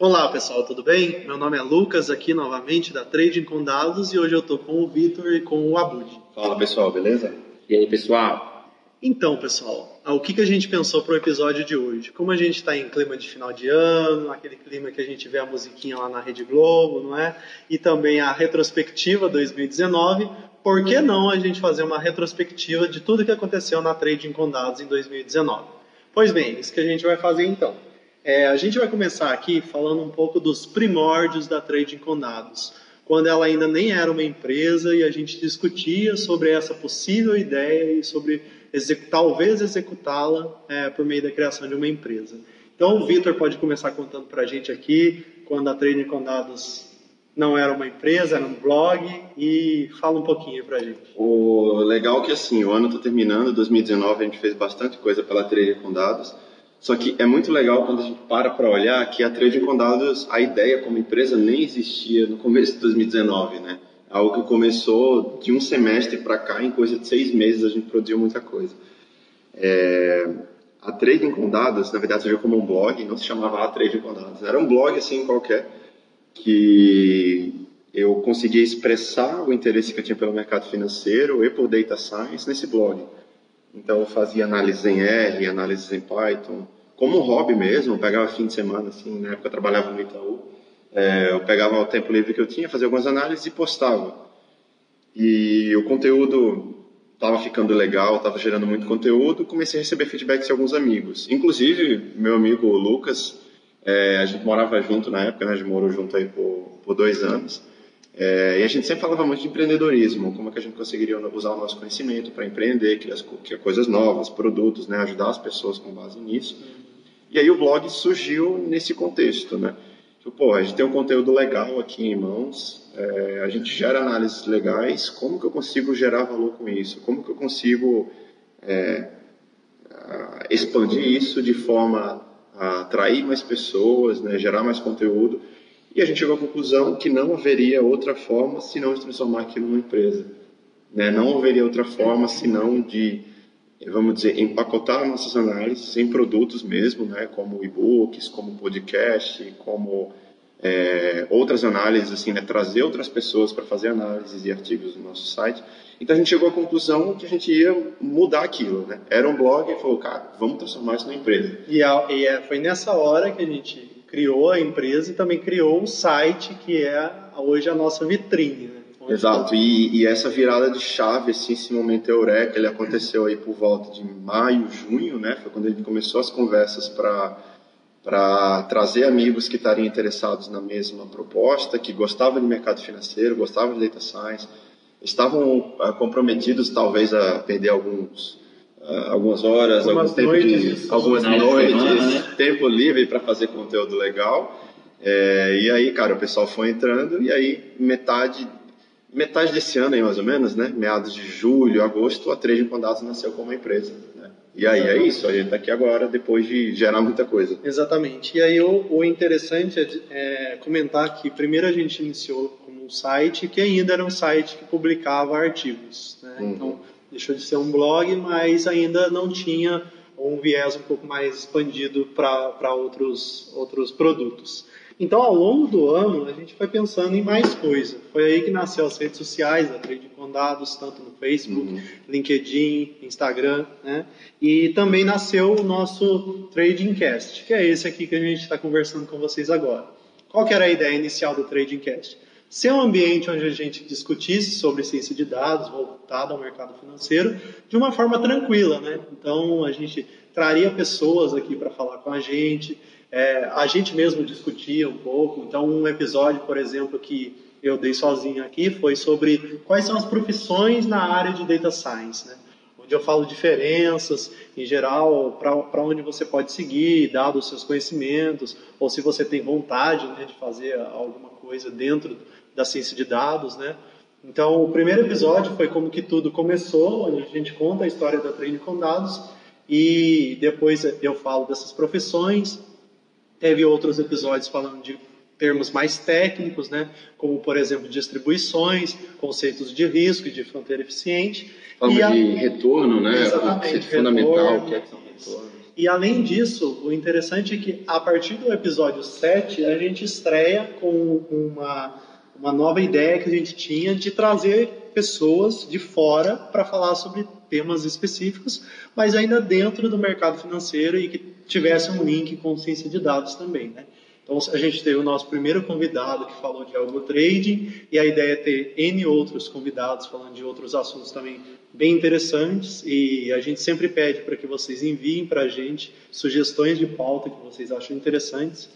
Olá pessoal, tudo bem? Meu nome é Lucas, aqui novamente da Trading com Dados e hoje eu estou com o Vitor e com o Abud. Fala pessoal, beleza? E aí pessoal? Então pessoal, o que, que a gente pensou para o episódio de hoje? Como a gente está em clima de final de ano, aquele clima que a gente vê a musiquinha lá na Rede Globo, não é? E também a retrospectiva 2019, por que não a gente fazer uma retrospectiva de tudo que aconteceu na Trading com Dados em 2019? Pois bem, isso que a gente vai fazer então. É, a gente vai começar aqui falando um pouco dos primórdios da Trading com Dados, quando ela ainda nem era uma empresa e a gente discutia sobre essa possível ideia e sobre talvez executá-la é, por meio da criação de uma empresa. Então o Vitor pode começar contando para a gente aqui quando a Trading com Dados não era uma empresa, era um blog e fala um pouquinho pra gente. O legal é que assim, o ano está terminando, 2019 a gente fez bastante coisa pela Trader com Dados, só que é muito legal quando a gente para para olhar que a Trading com a ideia como empresa nem existia no começo de 2019, né? Algo que começou de um semestre para cá, em coisa de seis meses a gente produziu muita coisa. É... A Trading com na verdade, surgiu como um blog, não se chamava a Trading com era um blog assim qualquer, que eu conseguia expressar o interesse que eu tinha pelo mercado financeiro e por data science nesse blog. Então eu fazia análises em R, análises em Python, como um hobby mesmo, eu pegava fim de semana, assim, na época eu trabalhava no Itaú, é, eu pegava o tempo livre que eu tinha, fazia algumas análises e postava. E o conteúdo estava ficando legal, estava gerando muito conteúdo, comecei a receber feedbacks de alguns amigos. Inclusive, meu amigo Lucas, é, a gente morava junto na época, né? a gente morou junto aí por, por dois anos. É, e a gente sempre falava muito de empreendedorismo, como é que a gente conseguiria usar o nosso conhecimento para empreender, criar, criar, coisas novas, produtos, né? ajudar as pessoas com base nisso. E aí o blog surgiu nesse contexto, né? Tipo, pô, a gente tem um conteúdo legal aqui em mãos, é, a gente gera análises legais, como que eu consigo gerar valor com isso? Como que eu consigo é, expandir isso de forma a atrair mais pessoas, né, gerar mais conteúdo. E a gente chegou à conclusão que não haveria outra forma senão de transformar aquilo numa empresa. Né? Não haveria outra forma senão de, vamos dizer, empacotar nossas análises em produtos mesmo, né? como e-books, como podcast, como é, outras análises, assim, né? trazer outras pessoas para fazer análises e artigos no nosso site. Então a gente chegou à conclusão que a gente ia mudar aquilo, né? Era um blog e falou, cara, vamos transformar isso numa empresa. E, a, e é, foi nessa hora que a gente criou a empresa e também criou o site que é hoje a nossa vitrine, né? Exato, e, e, essa virada de chave, assim, esse momento eureka, ele aconteceu aí por volta de maio, junho, né? Foi quando a gente começou as conversas para trazer amigos que estariam interessados na mesma proposta, que gostavam de mercado financeiro, gostavam de data science, estavam uh, comprometidos talvez a perder alguns algumas horas, algumas algum noites, de, algumas noites, semana, né? tempo livre para fazer conteúdo legal. É, e aí, cara, o pessoal foi entrando e aí metade metade desse ano aí mais ou menos, né, meados de julho, agosto, a Trade Condados nasceu como empresa. Né? E aí é isso, a gente está aqui agora depois de gerar muita coisa. Exatamente. E aí o, o interessante é, é comentar que primeiro a gente iniciou um site que ainda era um site que publicava artigos. Né? Uhum. Então, deixou de ser um blog, mas ainda não tinha um viés um pouco mais expandido para outros, outros produtos. Então, ao longo do ano, a gente foi pensando em mais coisa. Foi aí que nasceu as redes sociais, a Trade com Dados, tanto no Facebook, uhum. LinkedIn, Instagram, né? E também nasceu o nosso Trading Cast, que é esse aqui que a gente está conversando com vocês agora. Qual que era a ideia inicial do Trading Cast? Ser um ambiente onde a gente discutisse sobre ciência de dados voltada ao mercado financeiro de uma forma tranquila, né? Então a gente traria pessoas aqui para falar com a gente, é, a gente mesmo discutia um pouco. Então um episódio, por exemplo, que eu dei sozinho aqui foi sobre quais são as profissões na área de data science, né? Onde eu falo diferenças, em geral, para onde você pode seguir, dado os seus conhecimentos, ou se você tem vontade né, de fazer alguma coisa dentro da ciência de dados, né? Então, o primeiro episódio foi como que tudo começou, onde a gente conta a história da treino com dados e depois eu falo dessas profissões. Teve outros episódios falando de termos mais técnicos, né? Como, por exemplo, distribuições, conceitos de risco e de fronteira eficiente. Falamos de retorno, né? Exatamente, o fundamental, que é. E além disso, o interessante é que a partir do episódio 7, a gente estreia com uma, uma nova ideia que a gente tinha de trazer pessoas de fora para falar sobre temas específicos, mas ainda dentro do mercado financeiro e que tivesse um link com ciência de dados também, né? Então, a gente teve o nosso primeiro convidado que falou de algo trading e a ideia é ter N outros convidados falando de outros assuntos também bem interessantes e a gente sempre pede para que vocês enviem para a gente sugestões de pauta que vocês acham interessantes.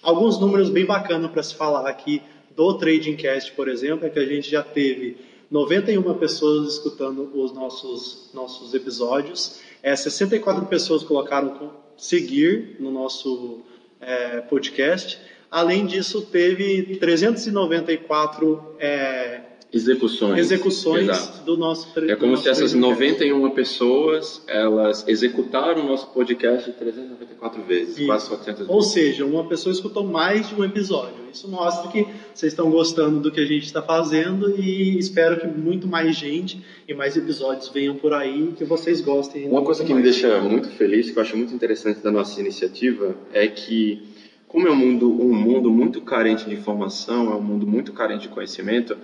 Alguns números bem bacanas para se falar aqui do Trading Cast, por exemplo, é que a gente já teve 91 pessoas escutando os nossos, nossos episódios, é, 64 pessoas colocaram seguir no nosso é, podcast. Além disso, teve 394 é, execuções, execuções do nosso É como se essas 91 pessoas elas executaram o nosso podcast 394 vezes, Isso. quase 400 vezes. Ou seja, uma pessoa escutou mais de um episódio. Isso mostra que vocês estão gostando do que a gente está fazendo e espero que muito mais gente e mais episódios venham por aí que vocês gostem. Uma coisa que mais. me deixa muito feliz, que eu acho muito interessante da nossa iniciativa, é que como é um mundo, um mundo muito carente de informação, é um mundo muito carente de conhecimento,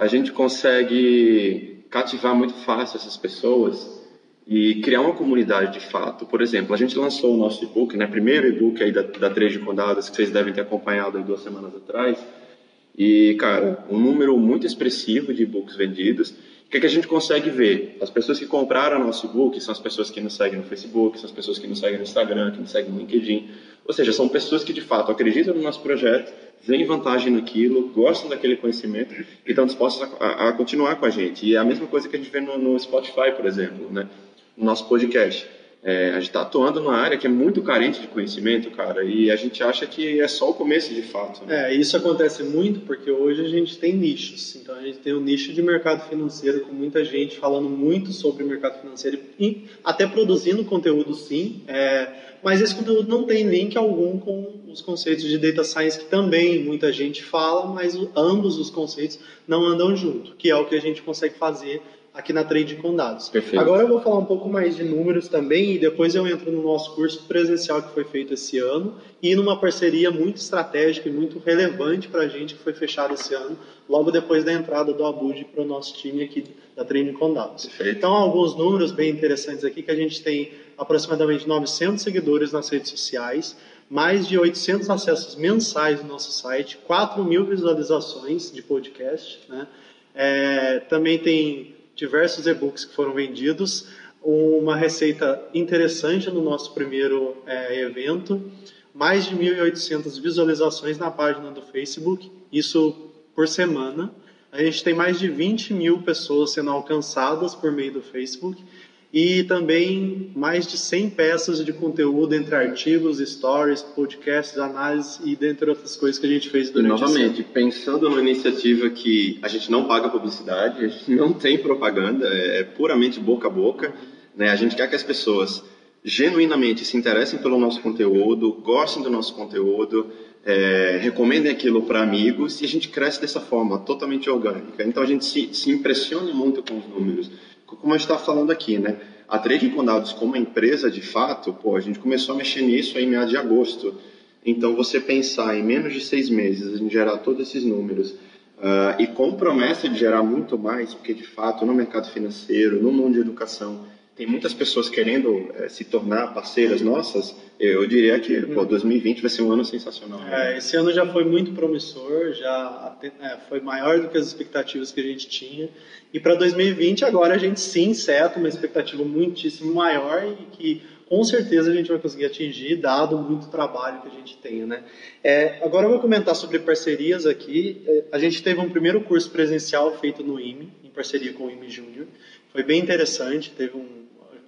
a gente consegue cativar muito fácil essas pessoas e criar uma comunidade de fato. Por exemplo, a gente lançou o nosso e-book, né, primeiro e-book aí da, da Três de Condadas, que vocês devem ter acompanhado aí duas semanas atrás. E, cara, um número muito expressivo de e-books vendidos. O que, é que a gente consegue ver? As pessoas que compraram nosso e-book são as pessoas que nos seguem no Facebook, são as pessoas que nos seguem no Instagram, que nos seguem no LinkedIn. Ou seja, são pessoas que de fato acreditam no nosso projeto veem vantagem naquilo, gostam daquele conhecimento e estão dispostos a, a, continuar com a gente. E é a mesma coisa que a gente vê no, no Spotify, por exemplo, né? no nosso podcast. É, a gente está atuando numa área que é muito carente de conhecimento, cara, e a gente acha que é só o começo de fato. Né? É, isso acontece muito porque hoje a gente tem nichos. Então a gente tem um nicho de mercado financeiro com muita gente falando muito sobre o mercado financeiro e até produzindo conteúdo sim. É, mas esse conteúdo não tem link algum com os conceitos de data science que também muita gente fala, mas ambos os conceitos não andam junto, que é o que a gente consegue fazer aqui na Trade com Dados. Perfeito. Agora eu vou falar um pouco mais de números também e depois eu entro no nosso curso presencial que foi feito esse ano e numa parceria muito estratégica e muito relevante para a gente que foi fechada esse ano, logo depois da entrada do Abud para o nosso time aqui da Trade com Dados. Perfeito. Então, alguns números bem interessantes aqui que a gente tem aproximadamente 900 seguidores nas redes sociais, mais de 800 acessos mensais no nosso site, 4 mil visualizações de podcast, né? É, também tem diversos e-books que foram vendidos, uma receita interessante no nosso primeiro é, evento, mais de 1.800 visualizações na página do Facebook, isso por semana. A gente tem mais de 20 mil pessoas sendo alcançadas por meio do Facebook e também mais de 100 peças de conteúdo entre artigos, stories, podcasts, análises e dentre outras coisas que a gente fez durante e, novamente, pensando numa iniciativa que a gente não paga publicidade, a gente não tem propaganda, é, é puramente boca a boca, né? A gente quer que as pessoas genuinamente se interessem pelo nosso conteúdo, gostem do nosso conteúdo, é, recomendem aquilo para amigos e a gente cresce dessa forma, totalmente orgânica. Então a gente se, se impressiona muito com os números como a gente está falando aqui, né? A Trade Condados como empresa, de fato, pô, a gente começou a mexer nisso em meados de agosto. Então, você pensar em menos de seis meses em gerar todos esses números uh, e com promessa de gerar muito mais, porque de fato no mercado financeiro, no mundo de educação, tem muitas pessoas querendo é, se tornar parceiras nossas, eu diria que pô, 2020 vai ser um ano sensacional. Né? É, esse ano já foi muito promissor, já é, foi maior do que as expectativas que a gente tinha. E para 2020 agora a gente sim seta uma expectativa muitíssimo maior e que com certeza a gente vai conseguir atingir, dado muito trabalho que a gente tem. Né? É, agora eu vou comentar sobre parcerias aqui. É, a gente teve um primeiro curso presencial feito no IME, em parceria com o IME Júnior. Foi bem interessante, teve um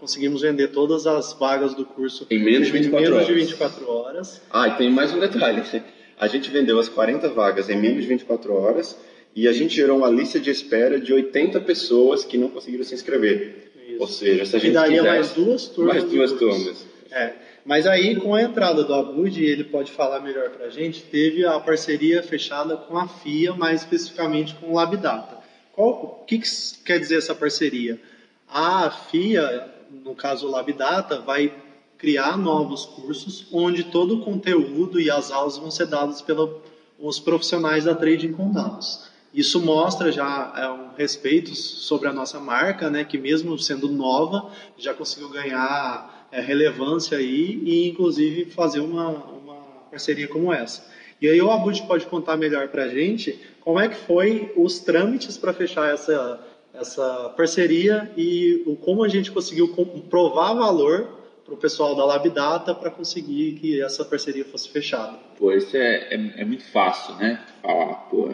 conseguimos vender todas as vagas do curso em menos de 24, menos horas. De 24 horas. Ah, e tem mais um detalhe. A gente vendeu as 40 vagas em menos de 24 horas e a gente gerou uma lista de espera de 80 pessoas que não conseguiram se inscrever. Isso. Ou seja, se a gente e daria mais duas turmas. Mais duas turmas. É. Mas aí, com a entrada do Abud, ele pode falar melhor para a gente, teve a parceria fechada com a FIA, mais especificamente com o Labdata. Qual, o que, que quer dizer essa parceria? A FIA no caso o Labdata, vai criar novos cursos onde todo o conteúdo e as aulas vão ser dados pelos profissionais da trading com dados. Isso mostra já é, um respeito sobre a nossa marca, né, que mesmo sendo nova, já conseguiu ganhar é, relevância aí e inclusive fazer uma, uma parceria como essa. E aí o Abud pode contar melhor para a gente como é que foi os trâmites para fechar essa, essa parceria e o, como a gente conseguiu provar valor para o pessoal da LabData para conseguir que essa parceria fosse fechada. Pô, isso é, é, é muito fácil, né? Falar, pô,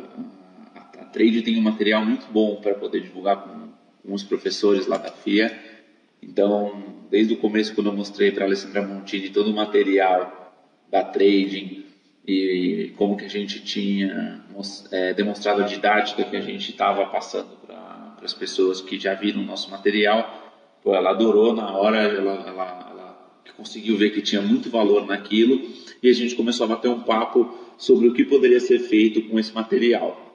Trade tem um material muito bom para poder divulgar com, com, os professores lá da FIA. Então, desde o começo, quando eu mostrei para a Alessandra Montini todo o material da Trading e como que a gente tinha é, demonstrado a didática que a gente estava passando para as pessoas que já viram o nosso material, pô, ela adorou na hora, ela, ela, ela conseguiu ver que tinha muito valor naquilo e a gente começou a bater um papo sobre o que poderia ser feito com esse material.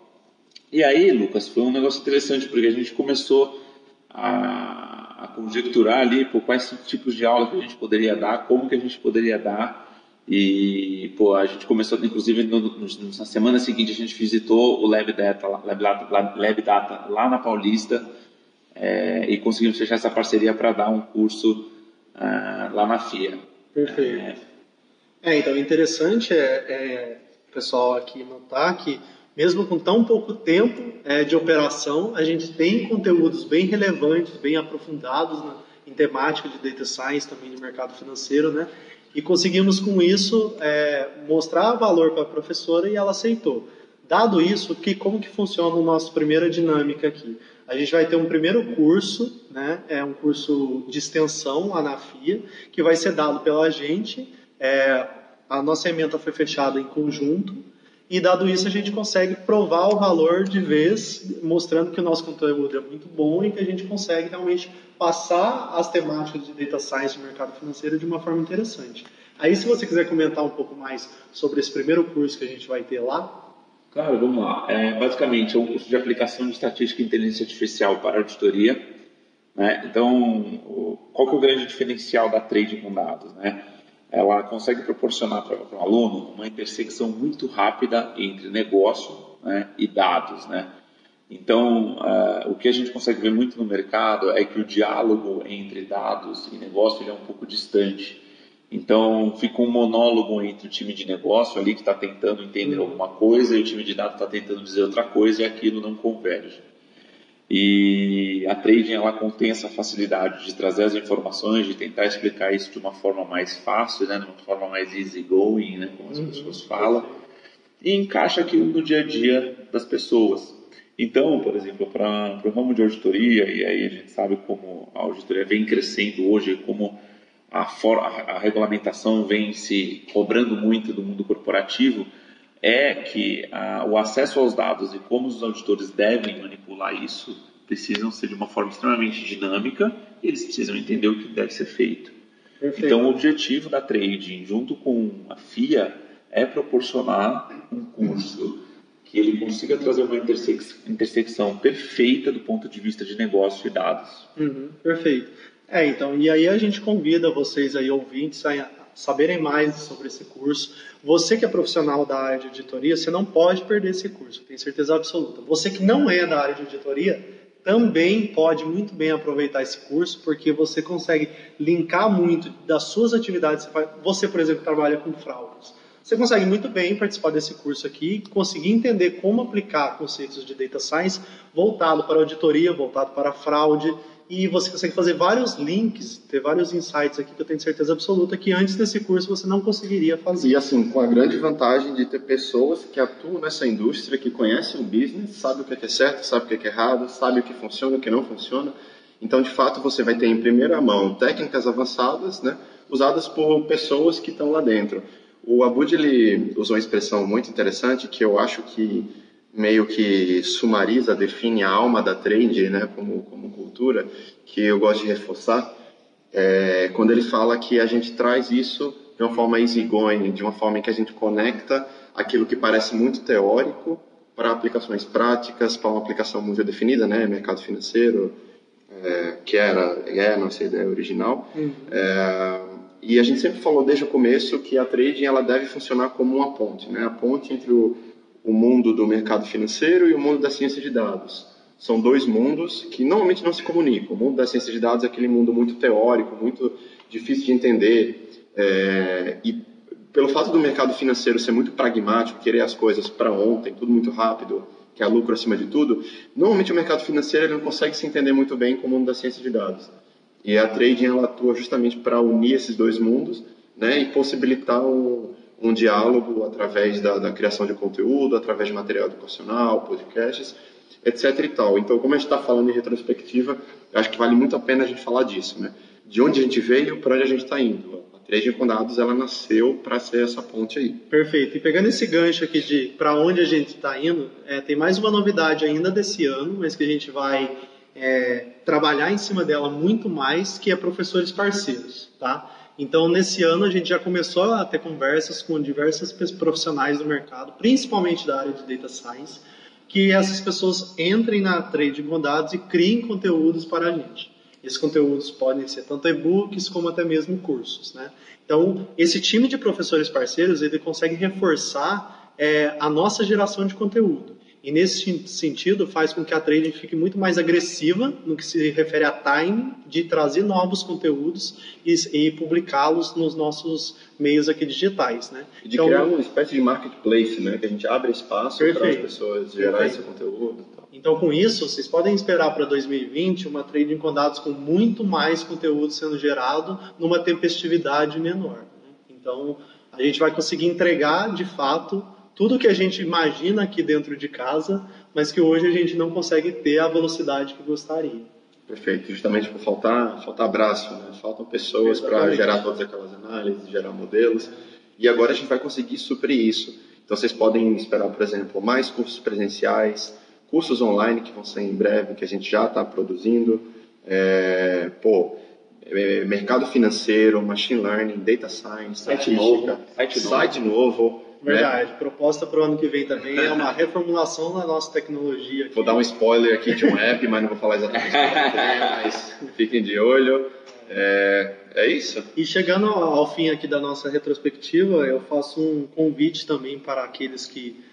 E aí, Lucas, foi um negócio interessante, porque a gente começou a, a conjecturar ali por quais tipos de aula que a gente poderia dar, como que a gente poderia dar. E pô, a gente começou, inclusive no, no, na semana seguinte a gente visitou o Lab Data, Lab Data, Lab Data lá na Paulista é, e conseguimos fechar essa parceria para dar um curso uh, lá na FIA. Perfeito. É, é então interessante é, é pessoal aqui notar que mesmo com tão pouco tempo é, de operação, a gente tem conteúdos bem relevantes, bem aprofundados na, em temática de data science, também de mercado financeiro, né? E conseguimos com isso é, mostrar valor para a professora e ela aceitou. Dado isso, que como que funciona a nossa primeira dinâmica aqui? A gente vai ter um primeiro curso, né? É um curso de extensão lá na FIA, que vai ser dado pela gente. É, a nossa emenda foi fechada em conjunto e dado isso, a gente consegue provar o valor de vez, mostrando que o nosso conteúdo é muito bom e que a gente consegue realmente passar as temáticas de data science e mercado financeiro de uma forma interessante. Aí, se você quiser comentar um pouco mais sobre esse primeiro curso que a gente vai ter lá. Claro, vamos lá. É, basicamente, é um curso de aplicação de estatística e inteligência artificial para auditoria. Né? Então, qual que é o grande diferencial da trade com dados? Né? Ela consegue proporcionar para o aluno uma intersecção muito rápida entre negócio né, e dados, né? Então, uh, o que a gente consegue ver muito no mercado é que o diálogo entre dados e negócio é um pouco distante. Então, fica um monólogo entre o time de negócio ali que está tentando entender uhum. alguma coisa e o time de dados está tentando dizer outra coisa e aquilo não converge. E a trading ela contém essa facilidade de trazer as informações, de tentar explicar isso de uma forma mais fácil, né, de uma forma mais easygoing, né, como as uhum. pessoas falam, e encaixa aquilo no dia a dia das pessoas. Então, por exemplo, para o ramo de auditoria, e aí a gente sabe como a auditoria vem crescendo hoje, como a, for, a, a regulamentação vem se cobrando muito do mundo corporativo, é que ah, o acesso aos dados e como os auditores devem manipular isso precisam ser de uma forma extremamente dinâmica e eles precisam entender o que deve ser feito. Perfeito. Então, o objetivo da trading, junto com a FIA, é proporcionar um curso que ele consiga trazer uma intersecção perfeita do ponto de vista de negócio e dados. Uhum, perfeito. É, então, e aí a gente convida vocês aí, ouvintes, a saberem mais sobre esse curso. Você que é profissional da área de auditoria, você não pode perder esse curso, tenho certeza absoluta. Você que não é da área de auditoria, também pode muito bem aproveitar esse curso, porque você consegue linkar muito das suas atividades. Você, por exemplo, trabalha com fraudes. Você consegue muito bem participar desse curso aqui, conseguir entender como aplicar conceitos de data science voltado para auditoria, voltado para fraude, e você consegue fazer vários links, ter vários insights aqui que eu tenho certeza absoluta que antes desse curso você não conseguiria fazer. E assim, com a grande vantagem de ter pessoas que atuam nessa indústria, que conhecem o business, sabem o que é certo, sabem o que é errado, sabem o que funciona, o que não funciona. Então, de fato, você vai ter em primeira mão técnicas avançadas, né, usadas por pessoas que estão lá dentro. O Abud ele usou uma expressão muito interessante que eu acho que meio que sumariza, define a alma da trade, né, como, como cultura, que eu gosto de reforçar, é, quando ele fala que a gente traz isso de uma forma easygoing, de uma forma em que a gente conecta aquilo que parece muito teórico para aplicações práticas, para uma aplicação muito definida, né, mercado financeiro, é, que era é a nossa ideia original. Uhum. É, e a gente sempre falou desde o começo que a trading ela deve funcionar como uma ponte, né? A ponte entre o, o mundo do mercado financeiro e o mundo da ciência de dados. São dois mundos que normalmente não se comunicam. O mundo da ciência de dados é aquele mundo muito teórico, muito difícil de entender. É, e pelo fato do mercado financeiro ser muito pragmático, querer as coisas para ontem, tudo muito rápido, que é lucro acima de tudo, normalmente o mercado financeiro não consegue se entender muito bem com o mundo da ciência de dados. E a trading ela atua justamente para unir esses dois mundos né, e possibilitar um, um diálogo através da, da, criação de conteúdo, através de material educacional, podcasts, etc. e tal. Então, como a gente está falando em retrospectiva, acho que vale muito a pena a gente falar disso, né? De onde a gente veio, para onde a gente está indo. A trading com dados ela nasceu para ser essa ponte aí. Perfeito. E pegando esse gancho aqui de para onde a gente está indo, é, tem mais uma novidade ainda desse ano, mas que a gente vai é, trabalhar em cima dela muito mais, que é professores parceiros, tá? Então, nesse ano, a gente já começou a ter conversas com diversos profissionais do mercado, principalmente da área de Data Science, que essas pessoas entrem na trade com dados e criem conteúdos para a gente. Esses conteúdos podem ser tanto e-books como até mesmo cursos, né? Então, esse time de professores parceiros, ele consegue reforçar é, a nossa geração de conteúdo. E nesse sentido, faz com que a trading fique muito mais agressiva no que se refere a time de trazer novos conteúdos e, e publicá-los nos nossos meios aqui digitais, né? E de então, criar uma espécie de marketplace, né? Que a gente abre espaço para as pessoas gerar esse conteúdo. Então, com isso, vocês podem esperar para 2020 uma trading com dados com muito mais conteúdo sendo gerado numa tempestividade menor. Né? Então, a gente vai conseguir entregar, de fato, tudo que a gente imagina aqui dentro de casa, mas que hoje a gente não consegue ter a velocidade que gostaria. Perfeito, justamente por faltar, faltar braço, né? faltam pessoas para gerar todas aquelas análises, gerar modelos, e agora a gente vai conseguir suprir isso. Então vocês podem esperar, por exemplo, mais cursos presenciais, cursos online que vão sair em breve, que a gente já está produzindo, é, pô, é, mercado financeiro, machine learning, data science, site novo, site novo, site novo Verdade. Né? Proposta para o ano que vem também é uma reformulação da nossa tecnologia. Aqui. Vou dar um spoiler aqui de um app, mas não vou falar exatamente o que é, mas fiquem de olho. É, é isso. E chegando ao fim aqui da nossa retrospectiva, eu faço um convite também para aqueles que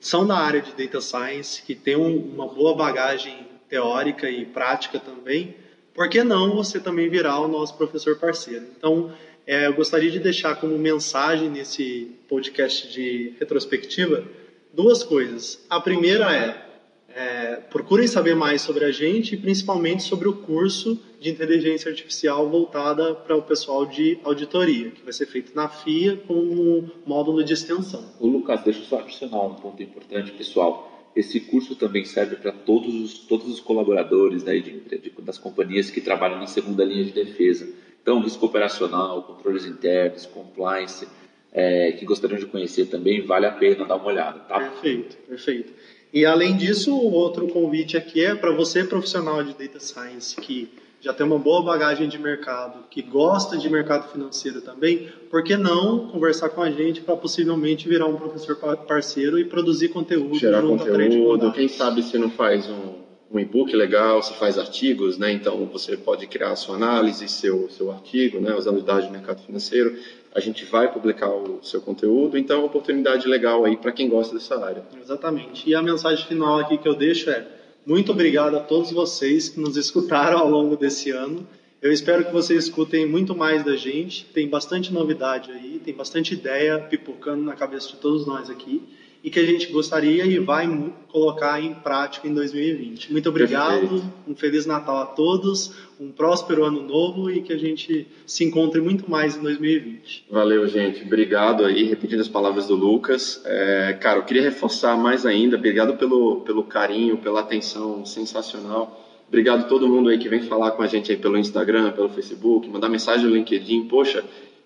são da área de data science, que têm uma boa bagagem teórica e prática também. Por que não você também virar o nosso professor parceiro? Então, é, eu gostaria de deixar como mensagem nesse podcast de retrospectiva duas coisas. A primeira é, é procurem saber mais sobre a gente e principalmente sobre o curso de inteligência artificial voltada para o pessoal de auditoria, que vai ser feito na FIA com um módulo de extensão. O Lucas, deixa eu só adicionar um ponto importante, pessoal. Esse curso também serve para todos os, todos os colaboradores né, de, de, das companhias que trabalham na segunda linha de defesa então, risco operacional, controles internos, compliance, é, que gostariam de conhecer também, vale a pena dar uma olhada, tá? Perfeito, perfeito. E além disso, o outro convite aqui é para você, profissional de Data Science, que já tem uma boa bagagem de mercado, que gosta de mercado financeiro também, por que não conversar com a gente para possivelmente virar um professor parceiro e produzir conteúdo Gerar junto conteúdo, quem sabe se não faz um um e-book legal, você faz artigos, né? Então você pode criar sua análise, seu seu artigo, né? Usando dados de mercado financeiro, a gente vai publicar o seu conteúdo. Então é uma oportunidade legal aí para quem gosta dessa área. Exatamente. E a mensagem final aqui que eu deixo é muito obrigado a todos vocês que nos escutaram ao longo desse ano. Eu espero que vocês escutem muito mais da gente. Tem bastante novidade aí, tem bastante ideia pipocando na cabeça de todos nós aqui e que a gente gostaria e vai colocar em prática em 2020. Muito obrigado, Perfeito. um Feliz Natal a todos, um próspero ano novo e que a gente se encontre muito mais em 2020. Valeu, gente. Obrigado aí, repetindo as palavras do Lucas. É, cara, eu queria reforçar mais ainda, obrigado pelo, pelo carinho, pela atenção sensacional. Obrigado a todo mundo aí que vem falar com a gente aí pelo Instagram, pelo Facebook, mandar mensagem no LinkedIn. Poxa,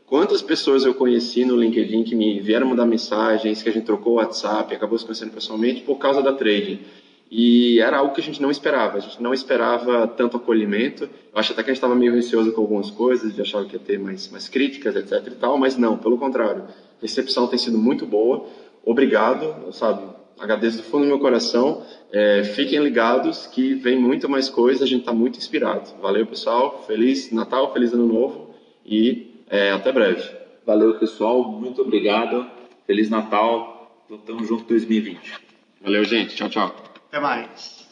Quantas pessoas eu conheci no LinkedIn que me vieram mandar mensagens, que a gente trocou o WhatsApp, acabou se conhecendo pessoalmente por causa da trading. E era algo que a gente não esperava. A gente não esperava tanto acolhimento. Eu acho até que a gente estava meio receoso com algumas coisas, de achar que ia ter mais, mais críticas, etc e tal, mas não, pelo contrário. A recepção tem sido muito boa. Obrigado, sabe? agradeço do fundo do meu coração. É, fiquem ligados que vem muito mais coisa, a gente está muito inspirado. Valeu, pessoal. Feliz Natal, feliz Ano Novo e é, até breve. Valeu, pessoal. Muito obrigado. Feliz Natal. Tamo junto 2020. Valeu, gente. Tchau, tchau. Até mais.